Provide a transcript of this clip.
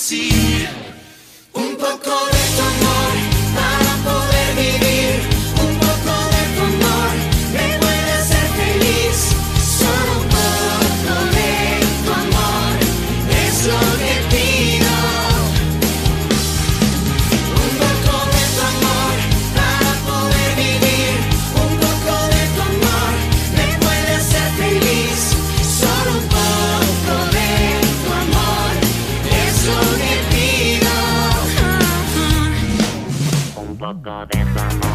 see. loco de tu.